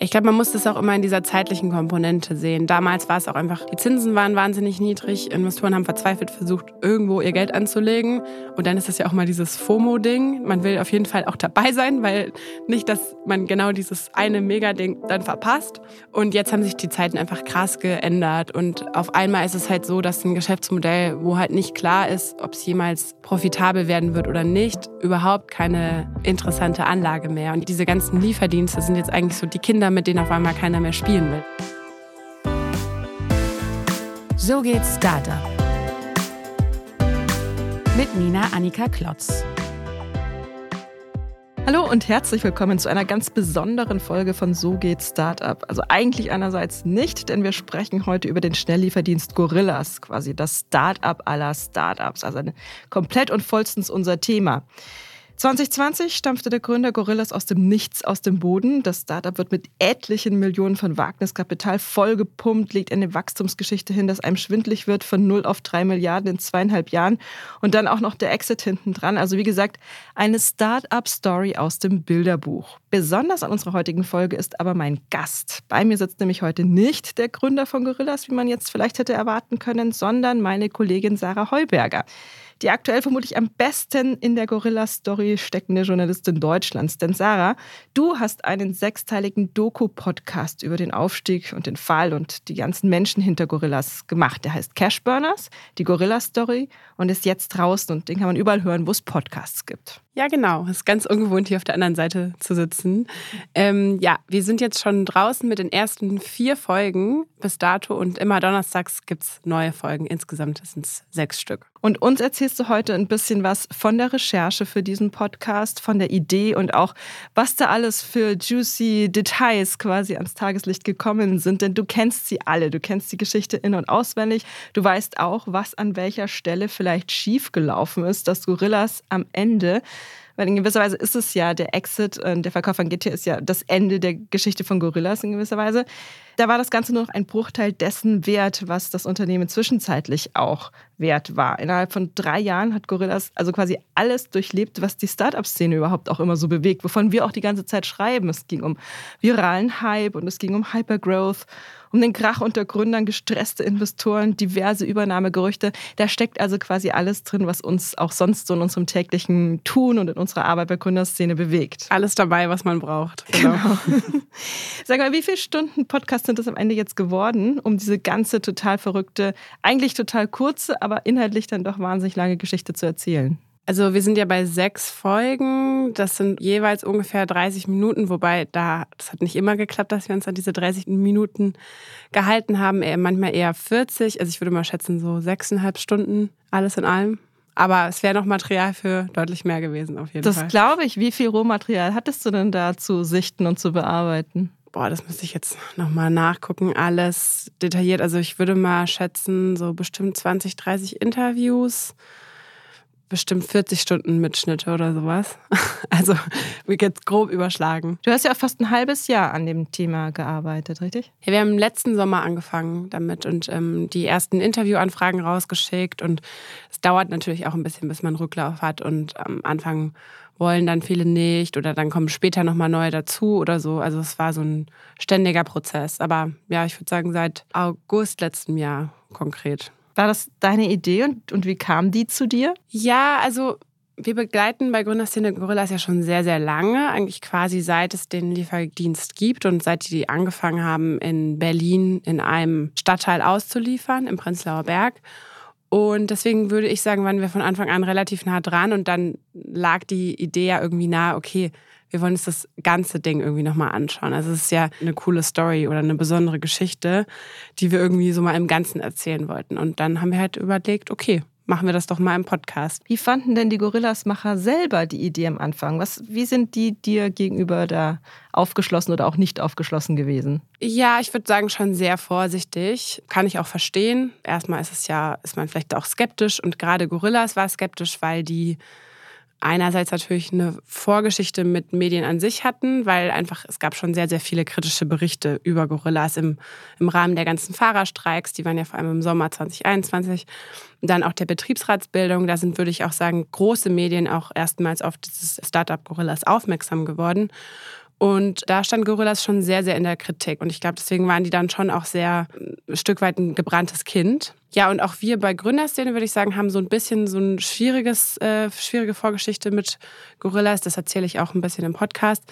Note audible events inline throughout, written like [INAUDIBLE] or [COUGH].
Ich glaube, man muss das auch immer in dieser zeitlichen Komponente sehen. Damals war es auch einfach, die Zinsen waren wahnsinnig niedrig. Investoren haben verzweifelt versucht, irgendwo ihr Geld anzulegen. Und dann ist das ja auch mal dieses FOMO-Ding. Man will auf jeden Fall auch dabei sein, weil nicht, dass man genau dieses eine Mega-Ding dann verpasst. Und jetzt haben sich die Zeiten einfach krass geändert. Und auf einmal ist es halt so, dass ein Geschäftsmodell, wo halt nicht klar ist, ob es jemals profitabel werden wird oder nicht, überhaupt keine interessante Anlage mehr. Und diese ganzen Lieferdienste sind jetzt eigentlich so die Kinder mit denen auf einmal keiner mehr spielen will. So geht's Startup. Mit Nina Annika Klotz. Hallo und herzlich willkommen zu einer ganz besonderen Folge von So geht Startup. Also eigentlich einerseits nicht, denn wir sprechen heute über den Schnelllieferdienst Gorillas, quasi das Startup aller Startups, also komplett und vollstens unser Thema. 2020 stampfte der Gründer Gorillas aus dem Nichts aus dem Boden. Das Startup wird mit etlichen Millionen von Wagniskapital vollgepumpt, legt eine Wachstumsgeschichte hin, dass einem schwindlig wird von 0 auf 3 Milliarden in zweieinhalb Jahren und dann auch noch der Exit hinten dran. Also wie gesagt, eine Startup-Story aus dem Bilderbuch. Besonders an unserer heutigen Folge ist aber mein Gast. Bei mir sitzt nämlich heute nicht der Gründer von Gorillas, wie man jetzt vielleicht hätte erwarten können, sondern meine Kollegin Sarah Heuberger die aktuell vermutlich am besten in der Gorilla-Story steckende Journalistin Deutschlands. Denn Sarah, du hast einen sechsteiligen Doku-Podcast über den Aufstieg und den Fall und die ganzen Menschen hinter Gorillas gemacht. Der heißt Cashburners, die Gorilla-Story und ist jetzt draußen und den kann man überall hören, wo es Podcasts gibt. Ja, genau. Es ist ganz ungewohnt, hier auf der anderen Seite zu sitzen. Ähm, ja, wir sind jetzt schon draußen mit den ersten vier Folgen bis dato und immer donnerstags gibt es neue Folgen. Insgesamt sind es sechs Stück. Und uns erzählst du heute ein bisschen was von der Recherche für diesen Podcast, von der Idee und auch, was da alles für juicy Details quasi ans Tageslicht gekommen sind. Denn du kennst sie alle. Du kennst die Geschichte in- und auswendig. Du weißt auch, was an welcher Stelle vielleicht schiefgelaufen ist, dass Gorillas am Ende weil in gewisser Weise ist es ja der Exit, äh, der Verkauf von GTA ist ja das Ende der Geschichte von Gorillas in gewisser Weise. Da war das Ganze nur noch ein Bruchteil dessen wert, was das Unternehmen zwischenzeitlich auch wert war. Innerhalb von drei Jahren hat Gorillas also quasi alles durchlebt, was die Startup-Szene überhaupt auch immer so bewegt, wovon wir auch die ganze Zeit schreiben. Es ging um viralen Hype und es ging um Hypergrowth um den Krach unter Gründern, gestresste Investoren, diverse Übernahmegerüchte. Da steckt also quasi alles drin, was uns auch sonst so in unserem täglichen Tun und in unserer Arbeit bei Gründerszene bewegt. Alles dabei, was man braucht. Genau. genau. [LAUGHS] Sag mal, wie viele Stunden Podcast sind das am Ende jetzt geworden, um diese ganze total verrückte, eigentlich total kurze, aber inhaltlich dann doch wahnsinnig lange Geschichte zu erzählen? Also wir sind ja bei sechs Folgen. Das sind jeweils ungefähr 30 Minuten, wobei da, das hat nicht immer geklappt, dass wir uns an diese 30 Minuten gehalten haben. Manchmal eher 40. Also ich würde mal schätzen, so sechseinhalb Stunden alles in allem. Aber es wäre noch Material für deutlich mehr gewesen, auf jeden das Fall. Das glaube ich. Wie viel Rohmaterial hattest du denn da zu sichten und zu bearbeiten? Boah, das müsste ich jetzt nochmal nachgucken. Alles detailliert. Also ich würde mal schätzen, so bestimmt 20, 30 Interviews bestimmt 40 Stunden Mitschnitte oder sowas. [LAUGHS] Also wir jetzt grob überschlagen. Du hast ja auch fast ein halbes Jahr an dem Thema gearbeitet, richtig? Ja, wir haben letzten Sommer angefangen damit und ähm, die ersten Interviewanfragen rausgeschickt. Und es dauert natürlich auch ein bisschen, bis man Rücklauf hat. Und am Anfang wollen dann viele nicht oder dann kommen später nochmal neue dazu oder so. Also es war so ein ständiger Prozess. Aber ja, ich würde sagen, seit August letzten Jahr konkret. War das deine Idee und, und wie kam die zu dir? Ja, also wir begleiten bei Gründerszene Gorillas ja schon sehr, sehr lange, eigentlich quasi seit es den Lieferdienst gibt und seit die angefangen haben, in Berlin in einem Stadtteil auszuliefern, im Prenzlauer Berg. Und deswegen würde ich sagen, waren wir von Anfang an relativ nah dran und dann lag die Idee ja irgendwie nahe, okay, wir wollen uns das ganze Ding irgendwie nochmal anschauen. Also es ist ja eine coole Story oder eine besondere Geschichte, die wir irgendwie so mal im Ganzen erzählen wollten. Und dann haben wir halt überlegt, okay, machen wir das doch mal im Podcast. Wie fanden denn die Gorillas-Macher selber die Idee am Anfang? Was, wie sind die dir gegenüber da aufgeschlossen oder auch nicht aufgeschlossen gewesen? Ja, ich würde sagen, schon sehr vorsichtig. Kann ich auch verstehen. Erstmal ist es ja, ist man vielleicht auch skeptisch und gerade Gorillas war skeptisch, weil die einerseits natürlich eine Vorgeschichte mit Medien an sich hatten, weil einfach es gab schon sehr, sehr viele kritische Berichte über Gorillas im, im Rahmen der ganzen Fahrerstreiks. Die waren ja vor allem im Sommer 2021. dann auch der Betriebsratsbildung. Da sind, würde ich auch sagen, große Medien auch erstmals auf dieses Startup Gorillas aufmerksam geworden. Und da stand Gorillas schon sehr, sehr in der Kritik. Und ich glaube, deswegen waren die dann schon auch sehr ein Stück weit ein gebranntes Kind. Ja, und auch wir bei Gründerszene, würde ich sagen, haben so ein bisschen so ein schwieriges, äh, schwierige Vorgeschichte mit Gorillas. Das erzähle ich auch ein bisschen im Podcast.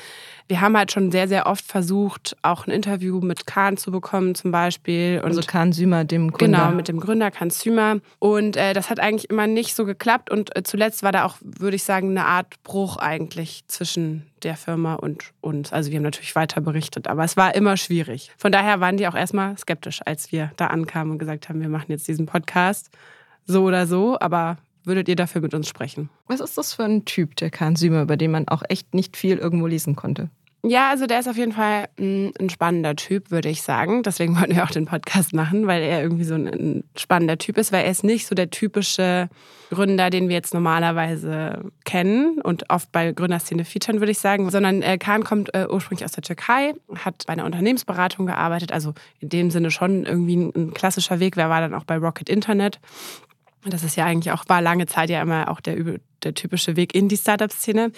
Wir haben halt schon sehr, sehr oft versucht, auch ein Interview mit Kahn zu bekommen, zum Beispiel. Und also Kahn Sümer, dem Gründer. Genau, mit dem Gründer Kahn Sümer. Und äh, das hat eigentlich immer nicht so geklappt. Und äh, zuletzt war da auch, würde ich sagen, eine Art Bruch eigentlich zwischen der Firma und uns. Also wir haben natürlich weiter berichtet, aber es war immer schwierig. Von daher waren die auch erstmal skeptisch, als wir da ankamen und gesagt haben, wir machen jetzt diesen Podcast so oder so, aber würdet ihr dafür mit uns sprechen? Was ist das für ein Typ, der Kahn Sümer, über den man auch echt nicht viel irgendwo lesen konnte? Ja, also der ist auf jeden Fall ein spannender Typ, würde ich sagen. Deswegen [LAUGHS] wollten wir auch den Podcast machen, weil er irgendwie so ein spannender Typ ist, weil er ist nicht so der typische Gründer, den wir jetzt normalerweise kennen und oft bei Gründerszene featuren, würde ich sagen, sondern äh, Kahn kommt äh, ursprünglich aus der Türkei, hat bei einer Unternehmensberatung gearbeitet, also in dem Sinne schon irgendwie ein klassischer Weg. Wer war dann auch bei Rocket Internet das ist ja eigentlich auch, war lange Zeit ja immer auch der, der typische Weg in die Startup-Szene.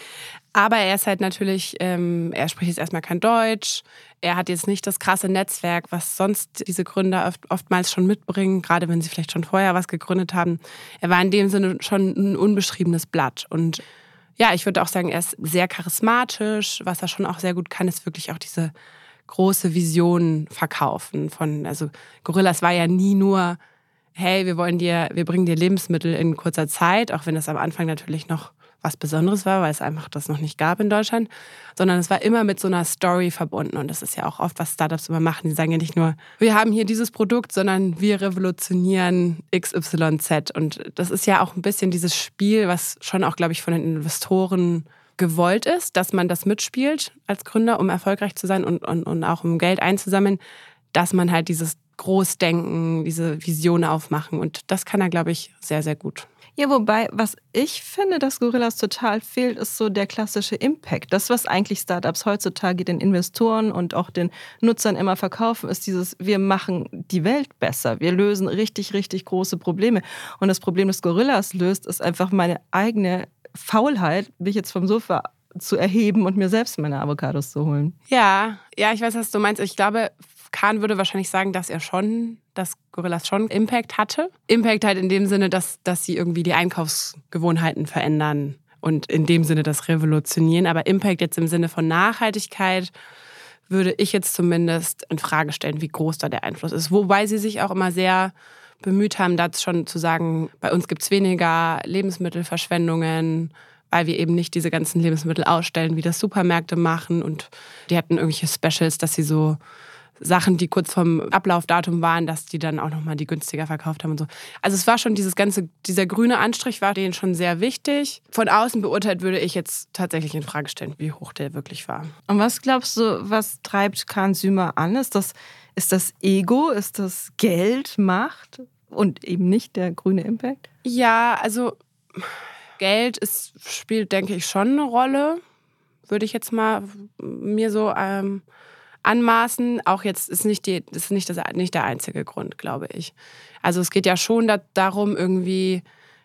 Aber er ist halt natürlich, ähm, er spricht jetzt erstmal kein Deutsch. Er hat jetzt nicht das krasse Netzwerk, was sonst diese Gründer oft, oftmals schon mitbringen, gerade wenn sie vielleicht schon vorher was gegründet haben. Er war in dem Sinne schon ein unbeschriebenes Blatt. Und ja, ich würde auch sagen, er ist sehr charismatisch. Was er schon auch sehr gut kann, ist wirklich auch diese große Vision verkaufen. Von, also Gorillas war ja nie nur hey, wir wollen dir, wir bringen dir Lebensmittel in kurzer Zeit, auch wenn es am Anfang natürlich noch was Besonderes war, weil es einfach das noch nicht gab in Deutschland, sondern es war immer mit so einer Story verbunden. Und das ist ja auch oft, was Startups immer machen. Die sagen ja nicht nur, wir haben hier dieses Produkt, sondern wir revolutionieren XYZ. Und das ist ja auch ein bisschen dieses Spiel, was schon auch, glaube ich, von den Investoren gewollt ist, dass man das mitspielt als Gründer, um erfolgreich zu sein und, und, und auch um Geld einzusammeln, dass man halt dieses Großdenken, diese Vision aufmachen. Und das kann er, glaube ich, sehr, sehr gut. Ja, wobei, was ich finde, dass Gorillas total fehlt, ist so der klassische Impact. Das, was eigentlich Startups heutzutage den Investoren und auch den Nutzern immer verkaufen, ist dieses, wir machen die Welt besser. Wir lösen richtig, richtig große Probleme. Und das Problem, das Gorillas löst, ist einfach meine eigene Faulheit, mich jetzt vom Sofa zu erheben und mir selbst meine Avocados zu holen. Ja, ja, ich weiß, was du meinst. Ich glaube, Kahn würde wahrscheinlich sagen, dass er schon, dass Gorillas schon Impact hatte. Impact halt in dem Sinne, dass, dass sie irgendwie die Einkaufsgewohnheiten verändern und in dem Sinne das revolutionieren. Aber Impact jetzt im Sinne von Nachhaltigkeit würde ich jetzt zumindest in Frage stellen, wie groß da der Einfluss ist. Wobei sie sich auch immer sehr bemüht haben, das schon zu sagen, bei uns gibt es weniger Lebensmittelverschwendungen, weil wir eben nicht diese ganzen Lebensmittel ausstellen, wie das Supermärkte machen. Und die hatten irgendwelche Specials, dass sie so Sachen, die kurz vorm Ablaufdatum waren, dass die dann auch nochmal die günstiger verkauft haben und so. Also es war schon dieses ganze, dieser grüne Anstrich war denen schon sehr wichtig. Von außen beurteilt würde ich jetzt tatsächlich in Frage stellen, wie hoch der wirklich war. Und was glaubst du, was treibt Kahn Sümer an? Ist das, ist das Ego? Ist das Geld, Macht und eben nicht der grüne Impact? Ja, also Geld ist, spielt, denke ich, schon eine Rolle. Würde ich jetzt mal mir so ähm, anmaßen. Auch jetzt ist nicht, die, ist nicht, das, nicht der einzige Grund, glaube ich. Also es geht ja schon da, darum, irgendwie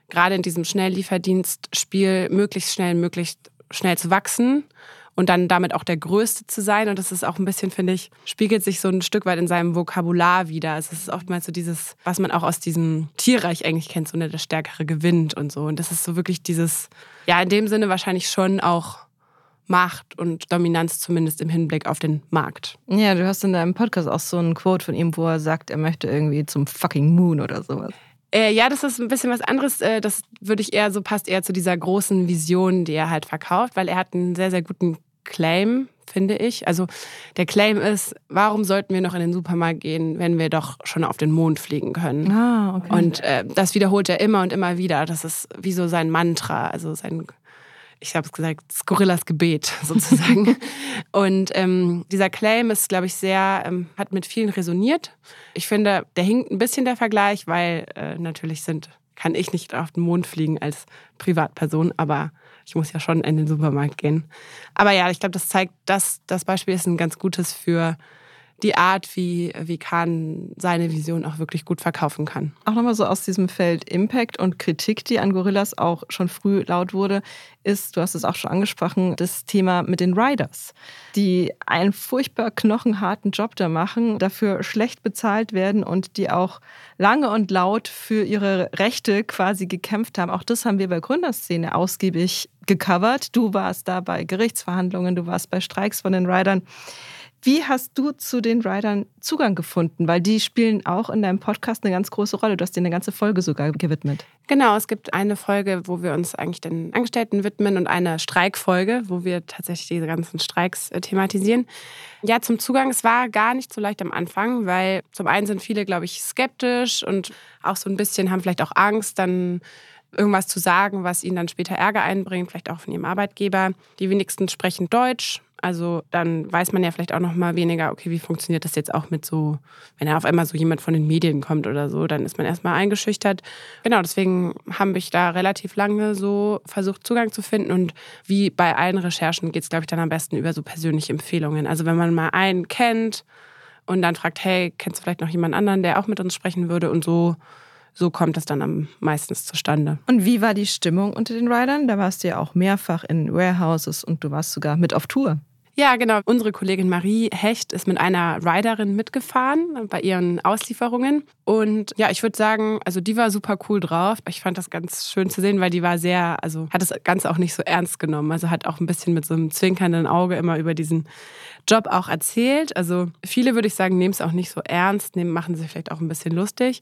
gerade in diesem Schnelllieferdienstspiel möglichst schnell, möglichst schnell zu wachsen und dann damit auch der Größte zu sein. Und das ist auch ein bisschen, finde ich, spiegelt sich so ein Stück weit in seinem Vokabular wieder. Also es ist oftmals so dieses, was man auch aus diesem Tierreich eigentlich kennt, so ne, der Stärkere gewinnt und so. Und das ist so wirklich dieses, ja, in dem Sinne wahrscheinlich schon auch Macht und Dominanz zumindest im Hinblick auf den Markt. Ja, du hast in deinem Podcast auch so einen Quote von ihm, wo er sagt, er möchte irgendwie zum fucking Moon oder sowas. Äh, ja, das ist ein bisschen was anderes. Äh, das würde ich eher so passt eher zu dieser großen Vision, die er halt verkauft, weil er hat einen sehr, sehr guten Claim, finde ich. Also der Claim ist, warum sollten wir noch in den Supermarkt gehen, wenn wir doch schon auf den Mond fliegen können? Ah, okay. Und äh, das wiederholt er immer und immer wieder. Das ist wie so sein Mantra, also sein ich habe es gesagt, Skurrillas Gebet [LAUGHS] sozusagen. und ähm, dieser Claim ist, glaube ich, sehr, ähm, hat mit vielen resoniert. Ich finde, der hinkt ein bisschen der Vergleich, weil äh, natürlich sind, kann ich nicht auf den Mond fliegen als Privatperson, aber ich muss ja schon in den Supermarkt gehen. Aber ja, ich glaube, das zeigt, dass das Beispiel ist ein ganz gutes für die Art, wie, wie Khan seine Vision auch wirklich gut verkaufen kann. Auch nochmal so aus diesem Feld Impact und Kritik, die an Gorillas auch schon früh laut wurde, ist, du hast es auch schon angesprochen, das Thema mit den Riders, die einen furchtbar knochenharten Job da machen, dafür schlecht bezahlt werden und die auch lange und laut für ihre Rechte quasi gekämpft haben. Auch das haben wir bei Gründerszene ausgiebig gecovert. Du warst da bei Gerichtsverhandlungen, du warst bei Streiks von den Riders. Wie hast du zu den Riders Zugang gefunden? Weil die spielen auch in deinem Podcast eine ganz große Rolle. Du hast dir eine ganze Folge sogar gewidmet. Genau, es gibt eine Folge, wo wir uns eigentlich den Angestellten widmen und eine Streikfolge, wo wir tatsächlich diese ganzen Streiks äh, thematisieren. Ja, zum Zugang, es war gar nicht so leicht am Anfang, weil zum einen sind viele, glaube ich, skeptisch und auch so ein bisschen haben vielleicht auch Angst, dann irgendwas zu sagen, was ihnen dann später Ärger einbringt, vielleicht auch von ihrem Arbeitgeber. Die wenigsten sprechen Deutsch. Also dann weiß man ja vielleicht auch noch mal weniger, okay, wie funktioniert das jetzt auch mit so, wenn er auf einmal so jemand von den Medien kommt oder so, dann ist man erstmal eingeschüchtert. Genau, deswegen habe ich da relativ lange so versucht, Zugang zu finden. Und wie bei allen Recherchen geht es, glaube ich, dann am besten über so persönliche Empfehlungen. Also wenn man mal einen kennt und dann fragt, hey, kennst du vielleicht noch jemand anderen, der auch mit uns sprechen würde? Und so so kommt es dann am meistens zustande. Und wie war die Stimmung unter den Riders? Da warst du ja auch mehrfach in Warehouses und du warst sogar mit auf Tour. Ja, genau. Unsere Kollegin Marie Hecht ist mit einer Riderin mitgefahren bei ihren Auslieferungen. Und ja, ich würde sagen, also die war super cool drauf. Ich fand das ganz schön zu sehen, weil die war sehr, also hat das Ganze auch nicht so ernst genommen. Also hat auch ein bisschen mit so einem zwinkernden Auge immer über diesen Job auch erzählt. Also viele würde ich sagen, nehmen es auch nicht so ernst, nehmen, machen sich vielleicht auch ein bisschen lustig.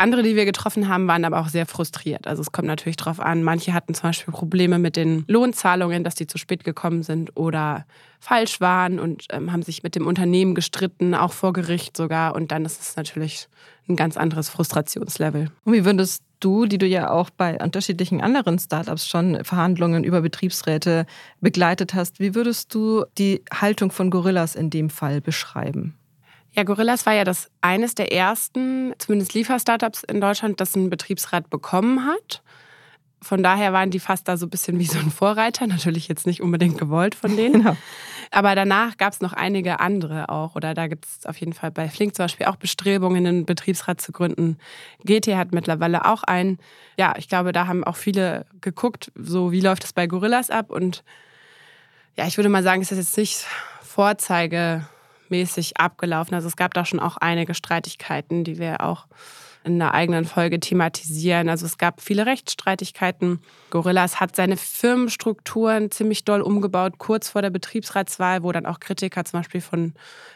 Andere, die wir getroffen haben, waren aber auch sehr frustriert. Also es kommt natürlich darauf an. Manche hatten zum Beispiel Probleme mit den Lohnzahlungen, dass die zu spät gekommen sind oder falsch waren und ähm, haben sich mit dem Unternehmen gestritten, auch vor Gericht sogar. Und dann ist es natürlich ein ganz anderes Frustrationslevel. Und wie würdest du, die du ja auch bei unterschiedlichen anderen Startups schon Verhandlungen über Betriebsräte begleitet hast, wie würdest du die Haltung von Gorillas in dem Fall beschreiben? Ja, Gorillas war ja das eines der ersten, zumindest Liefer-Startups in Deutschland, das einen Betriebsrat bekommen hat. Von daher waren die fast da so ein bisschen wie so ein Vorreiter, natürlich jetzt nicht unbedingt gewollt von denen. Genau. Aber danach gab es noch einige andere auch. Oder da gibt es auf jeden Fall bei Flink zum Beispiel auch Bestrebungen, einen Betriebsrat zu gründen. GT hat mittlerweile auch einen. Ja, ich glaube, da haben auch viele geguckt, so wie läuft es bei Gorillas ab. Und ja, ich würde mal sagen, es ist jetzt nicht Vorzeige mäßig abgelaufen. Also es gab da schon auch einige Streitigkeiten, die wir auch in einer eigenen Folge thematisieren. Also es gab viele Rechtsstreitigkeiten. Gorillas hat seine Firmenstrukturen ziemlich doll umgebaut, kurz vor der Betriebsratswahl, wo dann auch Kritiker zum Beispiel von,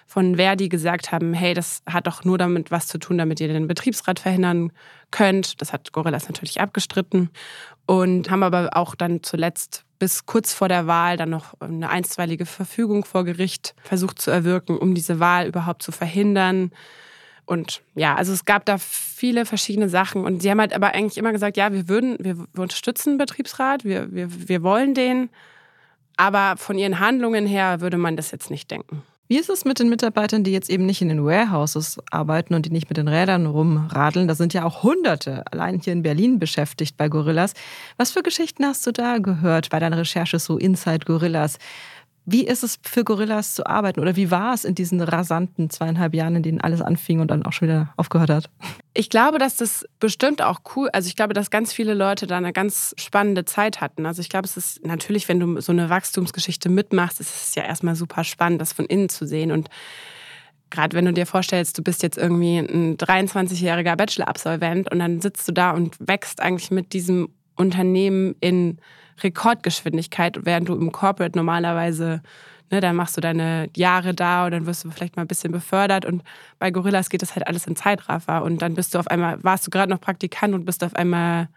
von Verdi gesagt haben, hey, das hat doch nur damit was zu tun, damit ihr den Betriebsrat verhindern könnt. Das hat Gorillas natürlich abgestritten und haben aber auch dann zuletzt bis kurz vor der Wahl dann noch eine einstweilige Verfügung vor Gericht versucht zu erwirken, um diese Wahl überhaupt zu verhindern. Und ja, also es gab da viele verschiedene Sachen. Und sie haben halt aber eigentlich immer gesagt, ja, wir würden, wir, wir unterstützen den Betriebsrat, wir, wir, wir wollen den. Aber von ihren Handlungen her würde man das jetzt nicht denken. Wie ist es mit den Mitarbeitern, die jetzt eben nicht in den Warehouses arbeiten und die nicht mit den Rädern rumradeln? Da sind ja auch Hunderte allein hier in Berlin beschäftigt bei Gorillas. Was für Geschichten hast du da gehört bei deiner Recherche so Inside Gorillas? Wie ist es für Gorillas zu arbeiten oder wie war es in diesen rasanten zweieinhalb Jahren, in denen alles anfing und dann auch schon wieder aufgehört hat? Ich glaube, dass das bestimmt auch cool, also ich glaube, dass ganz viele Leute da eine ganz spannende Zeit hatten. Also ich glaube, es ist natürlich, wenn du so eine Wachstumsgeschichte mitmachst, ist es ja erstmal super spannend, das von innen zu sehen und gerade wenn du dir vorstellst, du bist jetzt irgendwie ein 23-jähriger Bachelor-Absolvent und dann sitzt du da und wächst eigentlich mit diesem Unternehmen in Rekordgeschwindigkeit, während du im Corporate normalerweise, ne, dann machst du deine Jahre da und dann wirst du vielleicht mal ein bisschen befördert und bei Gorillas geht das halt alles in Zeitraffer und dann bist du auf einmal, warst du gerade noch Praktikant und bist auf einmal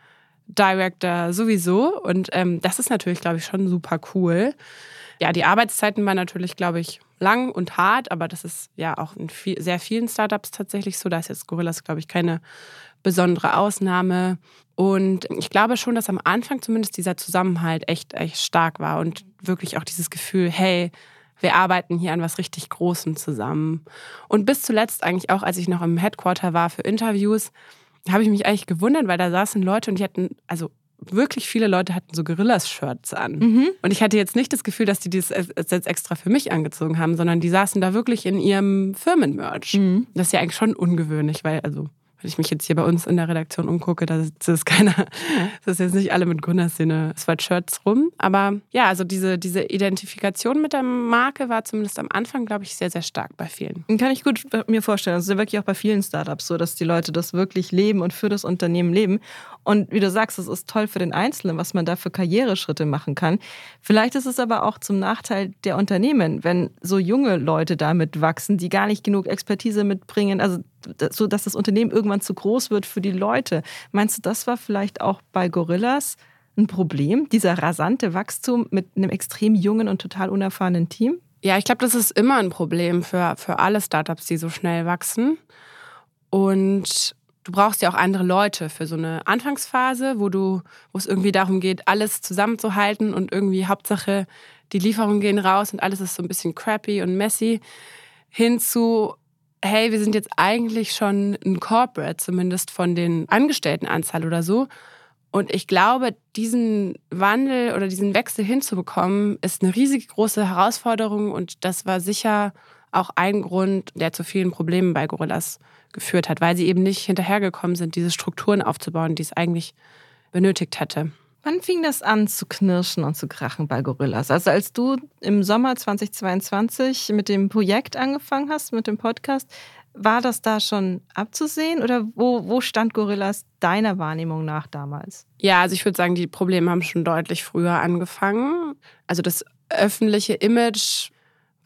Director sowieso und ähm, das ist natürlich, glaube ich, schon super cool. Ja, die Arbeitszeiten waren natürlich, glaube ich, lang und hart, aber das ist ja auch in viel, sehr vielen Startups tatsächlich so. Da ist jetzt Gorillas, glaube ich, keine besondere Ausnahme. Und ich glaube schon, dass am Anfang zumindest dieser Zusammenhalt echt, echt stark war und wirklich auch dieses Gefühl, hey, wir arbeiten hier an was richtig Großem zusammen. Und bis zuletzt eigentlich auch, als ich noch im Headquarter war für Interviews, habe ich mich eigentlich gewundert, weil da saßen Leute und die hatten also wirklich viele Leute hatten so Gorillas-Shirts an. Mhm. Und ich hatte jetzt nicht das Gefühl, dass die das jetzt extra für mich angezogen haben, sondern die saßen da wirklich in ihrem Firmenmerch. Mhm. Das ist ja eigentlich schon ungewöhnlich, weil, also wenn ich mich jetzt hier bei uns in der Redaktion umgucke, da ist keiner, [LAUGHS] das ist jetzt nicht alle mit Gründerszene Sweatshirts rum. Aber ja, also diese, diese Identifikation mit der Marke war zumindest am Anfang, glaube ich, sehr, sehr stark bei vielen. Kann ich gut mir vorstellen. Das ist ja wirklich auch bei vielen Startups so, dass die Leute das wirklich leben und für das Unternehmen leben. Und wie du sagst, es ist toll für den Einzelnen, was man da für Karriereschritte machen kann. Vielleicht ist es aber auch zum Nachteil der Unternehmen, wenn so junge Leute damit wachsen, die gar nicht genug Expertise mitbringen, also so, dass das Unternehmen irgendwann zu groß wird für die Leute. Meinst du, das war vielleicht auch bei Gorillas ein Problem, dieser rasante Wachstum mit einem extrem jungen und total unerfahrenen Team? Ja, ich glaube, das ist immer ein Problem für, für alle Startups, die so schnell wachsen. Und du brauchst ja auch andere Leute für so eine Anfangsphase, wo du, wo es irgendwie darum geht, alles zusammenzuhalten und irgendwie Hauptsache die Lieferungen gehen raus und alles ist so ein bisschen crappy und messy, hin zu, hey, wir sind jetzt eigentlich schon ein Corporate, zumindest von den Angestelltenanzahl oder so. Und ich glaube, diesen Wandel oder diesen Wechsel hinzubekommen, ist eine riesig große Herausforderung und das war sicher auch ein Grund, der zu vielen Problemen bei Gorillas geführt hat, weil sie eben nicht hinterhergekommen sind, diese Strukturen aufzubauen, die es eigentlich benötigt hätte. Wann fing das an zu knirschen und zu krachen bei Gorillas? Also als du im Sommer 2022 mit dem Projekt angefangen hast, mit dem Podcast, war das da schon abzusehen oder wo, wo stand Gorillas deiner Wahrnehmung nach damals? Ja, also ich würde sagen, die Probleme haben schon deutlich früher angefangen. Also das öffentliche Image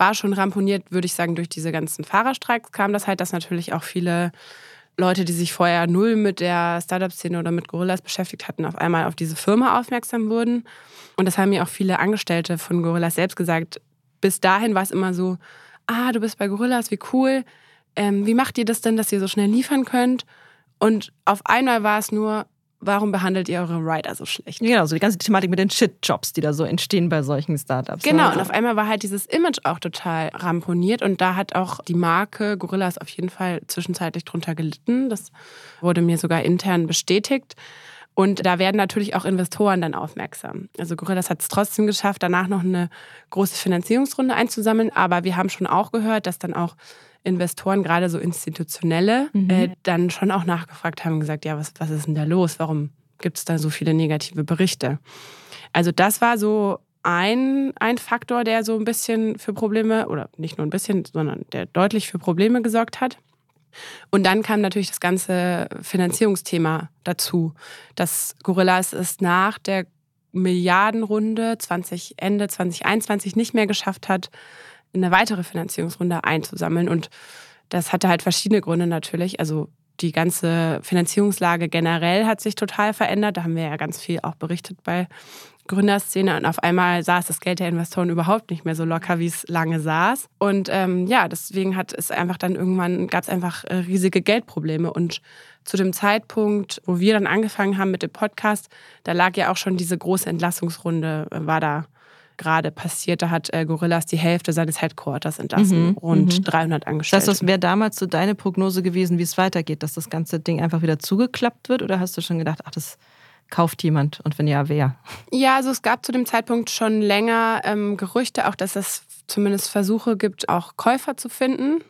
war schon ramponiert, würde ich sagen, durch diese ganzen Fahrerstreiks kam das halt, dass natürlich auch viele Leute, die sich vorher null mit der Startup-Szene oder mit Gorillas beschäftigt hatten, auf einmal auf diese Firma aufmerksam wurden. Und das haben mir auch viele Angestellte von Gorillas selbst gesagt. Bis dahin war es immer so, ah, du bist bei Gorillas, wie cool. Ähm, wie macht ihr das denn, dass ihr so schnell liefern könnt? Und auf einmal war es nur, warum behandelt ihr eure Rider so schlecht? Genau, so die ganze Thematik mit den Shit-Jobs, die da so entstehen bei solchen Startups. Genau, ne? und auf einmal war halt dieses Image auch total ramponiert und da hat auch die Marke Gorillas auf jeden Fall zwischenzeitlich drunter gelitten. Das wurde mir sogar intern bestätigt. Und da werden natürlich auch Investoren dann aufmerksam. Also Gorillas hat es trotzdem geschafft, danach noch eine große Finanzierungsrunde einzusammeln. Aber wir haben schon auch gehört, dass dann auch Investoren, gerade so institutionelle, mhm. äh, dann schon auch nachgefragt haben und gesagt, ja, was, was ist denn da los? Warum gibt es da so viele negative Berichte? Also das war so ein, ein Faktor, der so ein bisschen für Probleme, oder nicht nur ein bisschen, sondern der deutlich für Probleme gesorgt hat. Und dann kam natürlich das ganze Finanzierungsthema dazu. dass Gorillas es nach der Milliardenrunde 20, Ende 2021 nicht mehr geschafft hat, eine weitere Finanzierungsrunde einzusammeln. Und das hatte halt verschiedene Gründe natürlich. Also die ganze Finanzierungslage generell hat sich total verändert. Da haben wir ja ganz viel auch berichtet bei Gründerszene und auf einmal saß das Geld der Investoren überhaupt nicht mehr so locker, wie es lange saß. Und ähm, ja, deswegen hat es einfach dann irgendwann, gab es einfach äh, riesige Geldprobleme. Und zu dem Zeitpunkt, wo wir dann angefangen haben mit dem Podcast, da lag ja auch schon diese große Entlassungsrunde, äh, war da gerade passiert. Da hat äh, Gorillas die Hälfte seines Headquarters entlassen, mhm, rund mhm. 300 Angestellte. Das, wäre damals so deine Prognose gewesen, wie es weitergeht, dass das ganze Ding einfach wieder zugeklappt wird? Oder hast du schon gedacht, ach, das kauft jemand und wenn ja, wer? Ja, also es gab zu dem Zeitpunkt schon länger ähm, Gerüchte, auch dass es zumindest Versuche gibt, auch Käufer zu finden.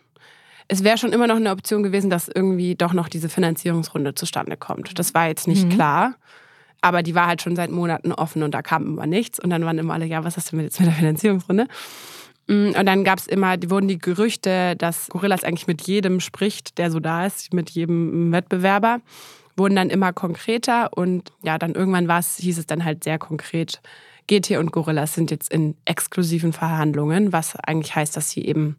Es wäre schon immer noch eine Option gewesen, dass irgendwie doch noch diese Finanzierungsrunde zustande kommt. Das war jetzt nicht mhm. klar. Aber die war halt schon seit Monaten offen und da kam immer nichts. Und dann waren immer alle, ja, was hast du jetzt mit der Finanzierungsrunde? Mm, und dann gab es immer, wurden die Gerüchte, dass Gorillas eigentlich mit jedem spricht, der so da ist, mit jedem Wettbewerber, wurden dann immer konkreter. Und ja, dann irgendwann war es, hieß es dann halt sehr konkret, GT und Gorillas sind jetzt in exklusiven Verhandlungen, was eigentlich heißt, dass sie eben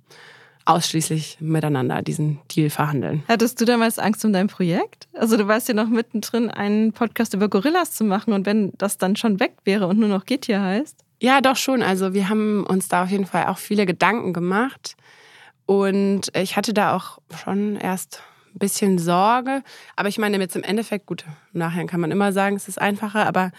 ausschließlich miteinander diesen Deal verhandeln. Hattest du damals Angst um dein Projekt? Also du warst ja noch mittendrin, einen Podcast über Gorillas zu machen und wenn das dann schon weg wäre und nur noch Getier heißt? Ja, doch schon. Also wir haben uns da auf jeden Fall auch viele Gedanken gemacht und ich hatte da auch schon erst ein bisschen Sorge. Aber ich meine jetzt im Endeffekt, gut, nachher kann man immer sagen, es ist einfacher, aber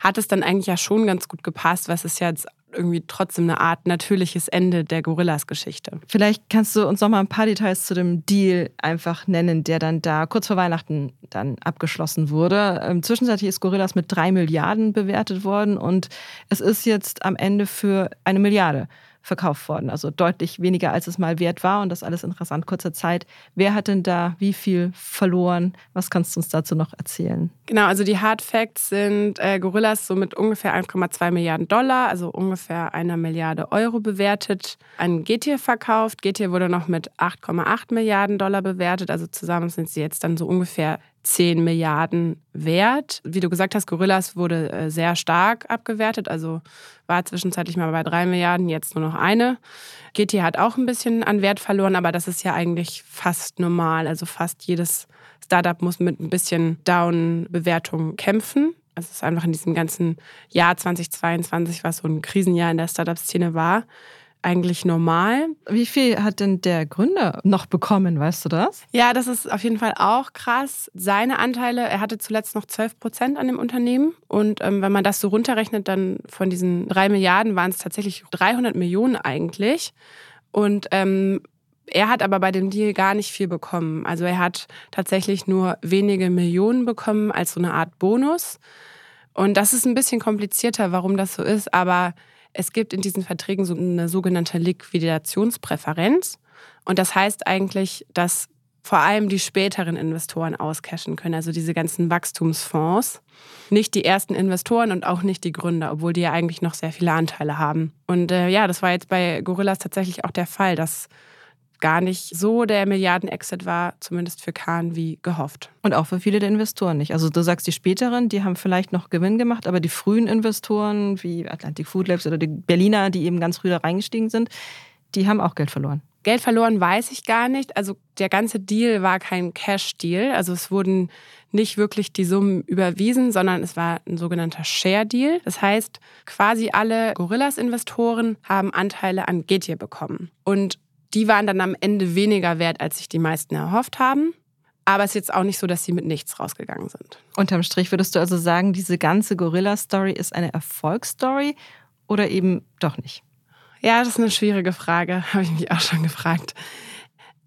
hat es dann eigentlich ja schon ganz gut gepasst, was es jetzt irgendwie trotzdem eine Art natürliches Ende der Gorillas-Geschichte. Vielleicht kannst du uns noch mal ein paar Details zu dem Deal einfach nennen, der dann da kurz vor Weihnachten dann abgeschlossen wurde. Ähm, zwischenzeitlich ist Gorillas mit drei Milliarden bewertet worden und es ist jetzt am Ende für eine Milliarde verkauft worden. Also deutlich weniger, als es mal wert war. Und das alles in rasant kurzer Zeit. Wer hat denn da wie viel verloren? Was kannst du uns dazu noch erzählen? Genau, also die Hard Facts sind äh, Gorillas so mit ungefähr 1,2 Milliarden Dollar, also ungefähr einer Milliarde Euro bewertet, an Getir verkauft. Getir wurde noch mit 8,8 Milliarden Dollar bewertet. Also zusammen sind sie jetzt dann so ungefähr 10 Milliarden wert. Wie du gesagt hast, Gorillas wurde äh, sehr stark abgewertet, also war zwischenzeitlich mal bei 3 Milliarden, jetzt nur noch eine. GT hat auch ein bisschen an Wert verloren, aber das ist ja eigentlich fast normal. Also fast jedes Startup muss mit ein bisschen Down-Bewertung kämpfen. Es ist einfach in diesem ganzen Jahr 2022, was so ein Krisenjahr in der Startup-Szene war, eigentlich normal. Wie viel hat denn der Gründer noch bekommen, weißt du das? Ja, das ist auf jeden Fall auch krass. Seine Anteile, er hatte zuletzt noch 12 Prozent an dem Unternehmen. Und ähm, wenn man das so runterrechnet, dann von diesen drei Milliarden waren es tatsächlich 300 Millionen eigentlich. Und ähm, er hat aber bei dem Deal gar nicht viel bekommen. Also er hat tatsächlich nur wenige Millionen bekommen als so eine Art Bonus. Und das ist ein bisschen komplizierter, warum das so ist. Aber es gibt in diesen Verträgen so eine sogenannte Liquidationspräferenz. Und das heißt eigentlich, dass vor allem die späteren Investoren auscashen können, also diese ganzen Wachstumsfonds. Nicht die ersten Investoren und auch nicht die Gründer, obwohl die ja eigentlich noch sehr viele Anteile haben. Und äh, ja, das war jetzt bei Gorillas tatsächlich auch der Fall, dass gar nicht so der Milliarden-Exit war, zumindest für Kahn, wie gehofft. Und auch für viele der Investoren nicht. Also du sagst, die späteren, die haben vielleicht noch Gewinn gemacht, aber die frühen Investoren wie Atlantic Food Labs oder die Berliner, die eben ganz früh da reingestiegen sind, die haben auch Geld verloren. Geld verloren weiß ich gar nicht. Also der ganze Deal war kein Cash-Deal. Also es wurden nicht wirklich die Summen überwiesen, sondern es war ein sogenannter Share-Deal. Das heißt, quasi alle Gorillas-Investoren haben Anteile an Getir bekommen. Und die waren dann am Ende weniger wert, als sich die meisten erhofft haben. Aber es ist jetzt auch nicht so, dass sie mit nichts rausgegangen sind. Unterm Strich würdest du also sagen, diese ganze Gorilla-Story ist eine Erfolgsstory oder eben doch nicht? Ja, das ist eine schwierige Frage, [LAUGHS] habe ich mich auch schon gefragt.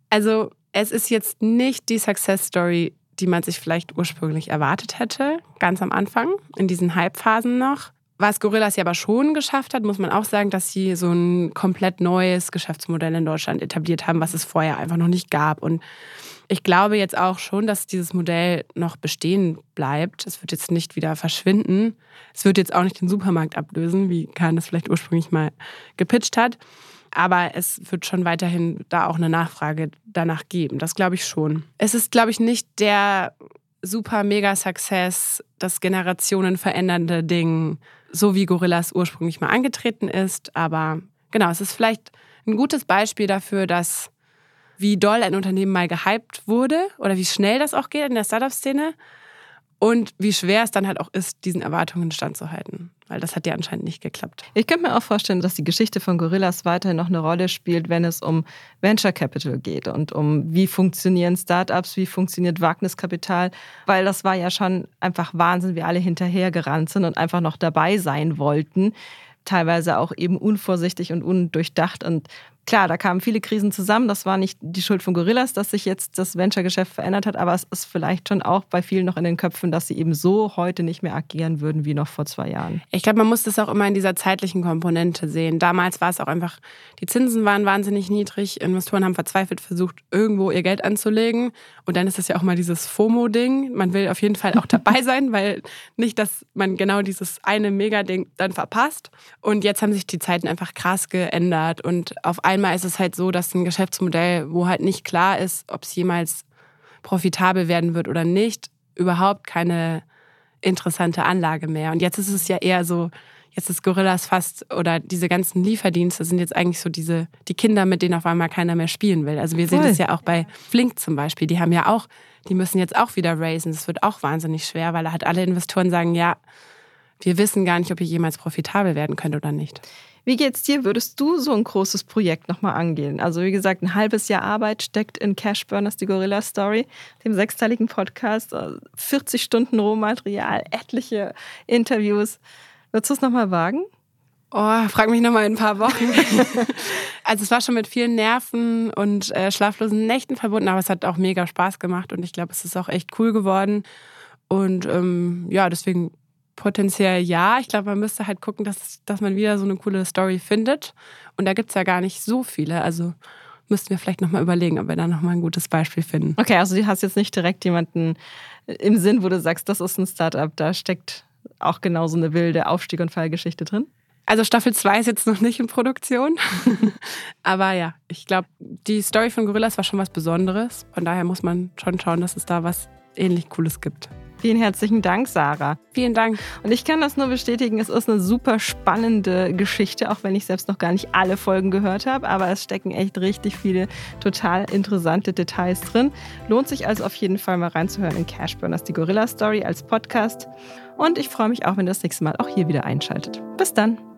Also, es ist jetzt nicht die Success-Story, die man sich vielleicht ursprünglich erwartet hätte, ganz am Anfang, in diesen Hype-Phasen noch. Was Gorillas ja aber schon geschafft hat, muss man auch sagen, dass sie so ein komplett neues Geschäftsmodell in Deutschland etabliert haben, was es vorher einfach noch nicht gab. Und ich glaube jetzt auch schon, dass dieses Modell noch bestehen bleibt. Es wird jetzt nicht wieder verschwinden. Es wird jetzt auch nicht den Supermarkt ablösen, wie Kahn das vielleicht ursprünglich mal gepitcht hat. Aber es wird schon weiterhin da auch eine Nachfrage danach geben. Das glaube ich schon. Es ist, glaube ich, nicht der super mega Success, das generationenverändernde Ding, so wie Gorillas ursprünglich mal angetreten ist. Aber genau, es ist vielleicht ein gutes Beispiel dafür, dass wie doll ein Unternehmen mal gehypt wurde oder wie schnell das auch geht in der Startup-Szene und wie schwer es dann halt auch ist, diesen Erwartungen standzuhalten. Weil das hat ja anscheinend nicht geklappt. Ich könnte mir auch vorstellen, dass die Geschichte von Gorillas weiterhin noch eine Rolle spielt, wenn es um Venture Capital geht und um wie funktionieren Startups, wie funktioniert Wagniskapital. Weil das war ja schon einfach Wahnsinn, wie alle hinterhergerannt sind und einfach noch dabei sein wollten teilweise auch eben unvorsichtig und undurchdacht. Und klar, da kamen viele Krisen zusammen. Das war nicht die Schuld von Gorillas, dass sich jetzt das Venture-Geschäft verändert hat, aber es ist vielleicht schon auch bei vielen noch in den Köpfen, dass sie eben so heute nicht mehr agieren würden wie noch vor zwei Jahren. Ich glaube, man muss das auch immer in dieser zeitlichen Komponente sehen. Damals war es auch einfach, die Zinsen waren wahnsinnig niedrig. Investoren haben verzweifelt versucht, irgendwo ihr Geld anzulegen. Und dann ist das ja auch mal dieses FOMO-Ding. Man will auf jeden Fall auch dabei [LAUGHS] sein, weil nicht, dass man genau dieses eine Mega-Ding dann verpasst. Und jetzt haben sich die Zeiten einfach krass geändert und auf einmal ist es halt so, dass ein Geschäftsmodell, wo halt nicht klar ist, ob es jemals profitabel werden wird oder nicht, überhaupt keine interessante Anlage mehr. Und jetzt ist es ja eher so, jetzt ist Gorillas fast oder diese ganzen Lieferdienste sind jetzt eigentlich so diese die Kinder, mit denen auf einmal keiner mehr spielen will. Also wir Voll. sehen das ja auch bei Flink zum Beispiel. Die haben ja auch, die müssen jetzt auch wieder raisen. Das wird auch wahnsinnig schwer, weil da halt alle Investoren sagen, ja, wir wissen gar nicht, ob ihr jemals profitabel werden könnt oder nicht. Wie geht's dir? Würdest du so ein großes Projekt nochmal angehen? Also wie gesagt, ein halbes Jahr Arbeit steckt in Cashburn, das ist die Gorilla Story, dem sechsteiligen Podcast, 40 Stunden Rohmaterial, etliche Interviews. Würdest du es nochmal wagen? Oh, frag mich noch mal in ein paar Wochen. [LAUGHS] also es war schon mit vielen Nerven und äh, schlaflosen Nächten verbunden, aber es hat auch mega Spaß gemacht und ich glaube, es ist auch echt cool geworden. Und ähm, ja, deswegen potenziell ja. Ich glaube, man müsste halt gucken, dass, dass man wieder so eine coole Story findet. Und da gibt es ja gar nicht so viele. Also müssten wir vielleicht nochmal überlegen, ob wir da nochmal ein gutes Beispiel finden. Okay, also du hast jetzt nicht direkt jemanden im Sinn, wo du sagst, das ist ein Startup, da steckt auch genau so eine wilde Aufstieg- und Fallgeschichte drin? Also Staffel 2 ist jetzt noch nicht in Produktion. [LAUGHS] Aber ja, ich glaube, die Story von Gorillas war schon was Besonderes. Von daher muss man schon schauen, dass es da was ähnlich Cooles gibt. Vielen herzlichen Dank, Sarah. Vielen Dank. Und ich kann das nur bestätigen, es ist eine super spannende Geschichte, auch wenn ich selbst noch gar nicht alle Folgen gehört habe, aber es stecken echt richtig viele total interessante Details drin. Lohnt sich also auf jeden Fall mal reinzuhören in Cashburners, die Gorilla Story als Podcast. Und ich freue mich auch, wenn ihr das nächste Mal auch hier wieder einschaltet. Bis dann.